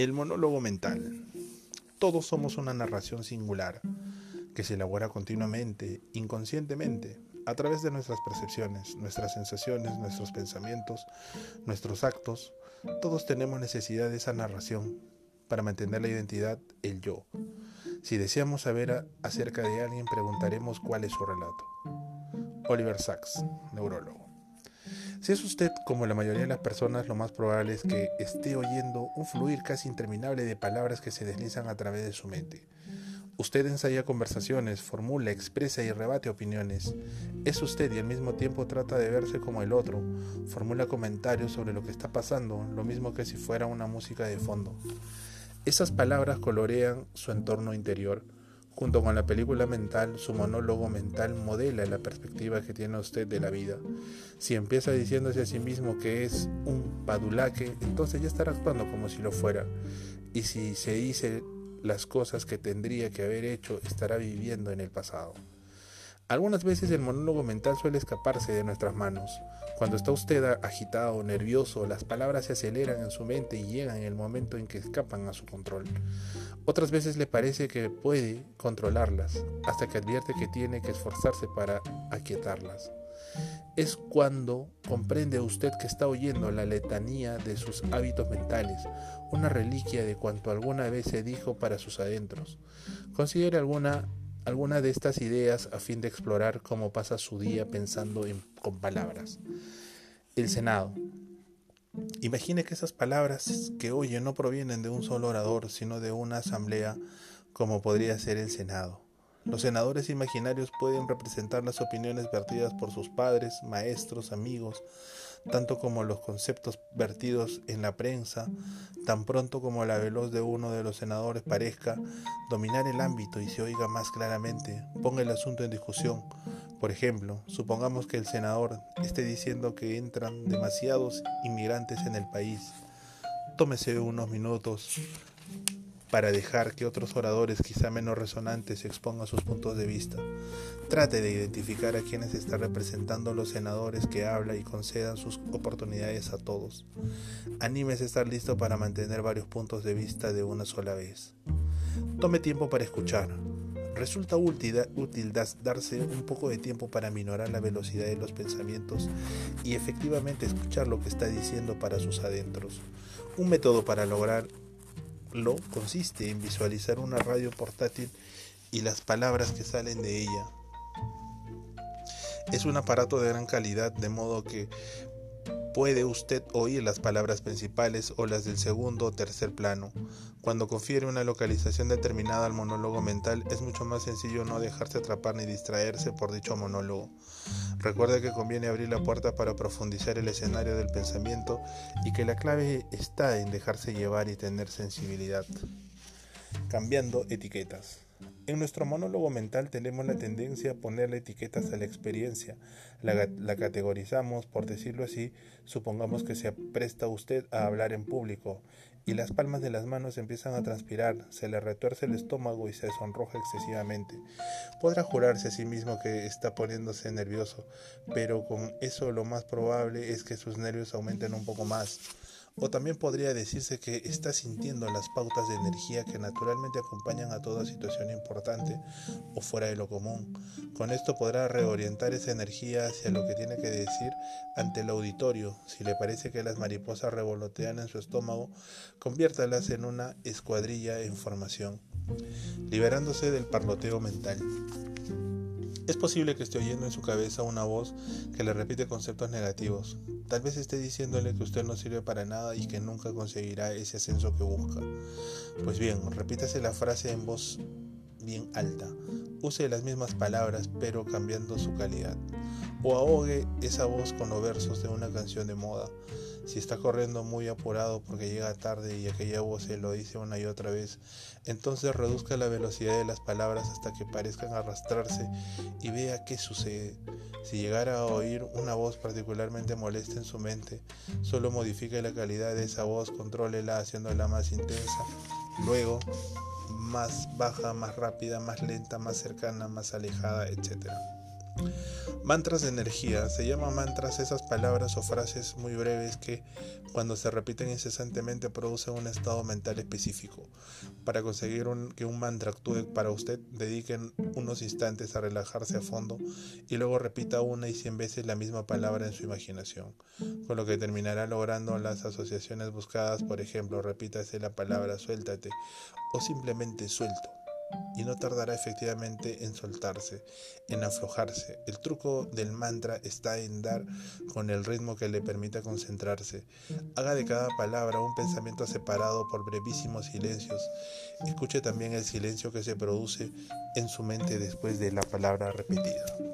El monólogo mental. Todos somos una narración singular que se elabora continuamente, inconscientemente, a través de nuestras percepciones, nuestras sensaciones, nuestros pensamientos, nuestros actos. Todos tenemos necesidad de esa narración para mantener la identidad, el yo. Si deseamos saber acerca de alguien, preguntaremos cuál es su relato. Oliver Sacks, neurólogo. Si es usted como la mayoría de las personas, lo más probable es que esté oyendo un fluir casi interminable de palabras que se deslizan a través de su mente. Usted ensaya conversaciones, formula, expresa y rebate opiniones. Es usted y al mismo tiempo trata de verse como el otro. Formula comentarios sobre lo que está pasando, lo mismo que si fuera una música de fondo. Esas palabras colorean su entorno interior Junto con la película mental, su monólogo mental modela la perspectiva que tiene usted de la vida. Si empieza diciéndose a sí mismo que es un padulaque, entonces ya estará actuando como si lo fuera. Y si se dice las cosas que tendría que haber hecho, estará viviendo en el pasado. Algunas veces el monólogo mental suele escaparse de nuestras manos. Cuando está usted agitado, nervioso, las palabras se aceleran en su mente y llegan en el momento en que escapan a su control. Otras veces le parece que puede controlarlas, hasta que advierte que tiene que esforzarse para aquietarlas. Es cuando comprende usted que está oyendo la letanía de sus hábitos mentales, una reliquia de cuanto alguna vez se dijo para sus adentros. Considere alguna alguna de estas ideas a fin de explorar cómo pasa su día pensando en, con palabras. El Senado. Imagine que esas palabras que oye no provienen de un solo orador, sino de una asamblea como podría ser el Senado. Los senadores imaginarios pueden representar las opiniones vertidas por sus padres, maestros, amigos, tanto como los conceptos vertidos en la prensa, tan pronto como la veloz de uno de los senadores parezca dominar el ámbito y se oiga más claramente, ponga el asunto en discusión. Por ejemplo, supongamos que el senador esté diciendo que entran demasiados inmigrantes en el país. Tómese unos minutos para dejar que otros oradores quizá menos resonantes expongan sus puntos de vista. Trate de identificar a quienes está representando los senadores que habla y concedan sus oportunidades a todos. Anímese a estar listo para mantener varios puntos de vista de una sola vez. Tome tiempo para escuchar. Resulta útil, útil darse un poco de tiempo para minorar la velocidad de los pensamientos y efectivamente escuchar lo que está diciendo para sus adentros. Un método para lograr lo consiste en visualizar una radio portátil y las palabras que salen de ella. Es un aparato de gran calidad, de modo que puede usted oír las palabras principales o las del segundo o tercer plano. Cuando confiere una localización determinada al monólogo mental, es mucho más sencillo no dejarse atrapar ni distraerse por dicho monólogo. Recuerde que conviene abrir la puerta para profundizar el escenario del pensamiento y que la clave está en dejarse llevar y tener sensibilidad. Cambiando etiquetas. En nuestro monólogo mental tenemos la tendencia a ponerle etiquetas a la experiencia. La, categorizamos, por decirlo así, supongamos que se presta usted a hablar en público y las palmas de las manos empiezan a transpirar, se le retuerce el estómago y se sonroja excesivamente. Podrá jurarse a sí mismo que está poniéndose nervioso, pero con eso lo más probable es que sus nervios aumenten un poco más. O también podría decirse que está sintiendo las pautas de energía que naturalmente acompañan a toda situación importante o fuera de lo común. Con esto podrá reorientar esa energía hacia lo que tiene que decir ante el auditorio. Si le parece que las mariposas revolotean en su estómago, conviértalas en una escuadrilla en formación, liberándose del parloteo mental. Es posible que esté oyendo en su cabeza una voz que le repite conceptos negativos. Tal vez esté diciéndole que usted no sirve para nada y que nunca conseguirá ese ascenso que busca. Pues bien, repítase la frase en voz bien alta. Use las mismas palabras pero cambiando su calidad. O ahogue esa voz con los versos de una canción de moda. Si está corriendo muy apurado porque llega tarde y aquella voz se lo dice una y otra vez, entonces reduzca la velocidad de las palabras hasta que parezcan arrastrarse y vea qué sucede. Si llegara a oír una voz particularmente molesta en su mente, solo modifique la calidad de esa voz, contrólela haciéndola más intensa. Luego, más baja, más rápida, más lenta, más cercana, más alejada, etc. Mantras de energía. Se llaman mantras esas palabras o frases muy breves que, cuando se repiten incesantemente, producen un estado mental específico. Para conseguir que un mantra actúe para usted, dediquen unos instantes a relajarse a fondo y luego repita una y cien veces la misma palabra en su imaginación, con lo que terminará logrando las asociaciones buscadas. Por ejemplo, repítase la palabra suéltate o simplemente suelto y no tardará efectivamente en soltarse, en aflojarse. El truco del mantra está en dar con el ritmo que le permita concentrarse. Haga de cada palabra un pensamiento separado por brevísimos silencios. Escuche también el silencio que se produce en su mente después de la palabra repetida.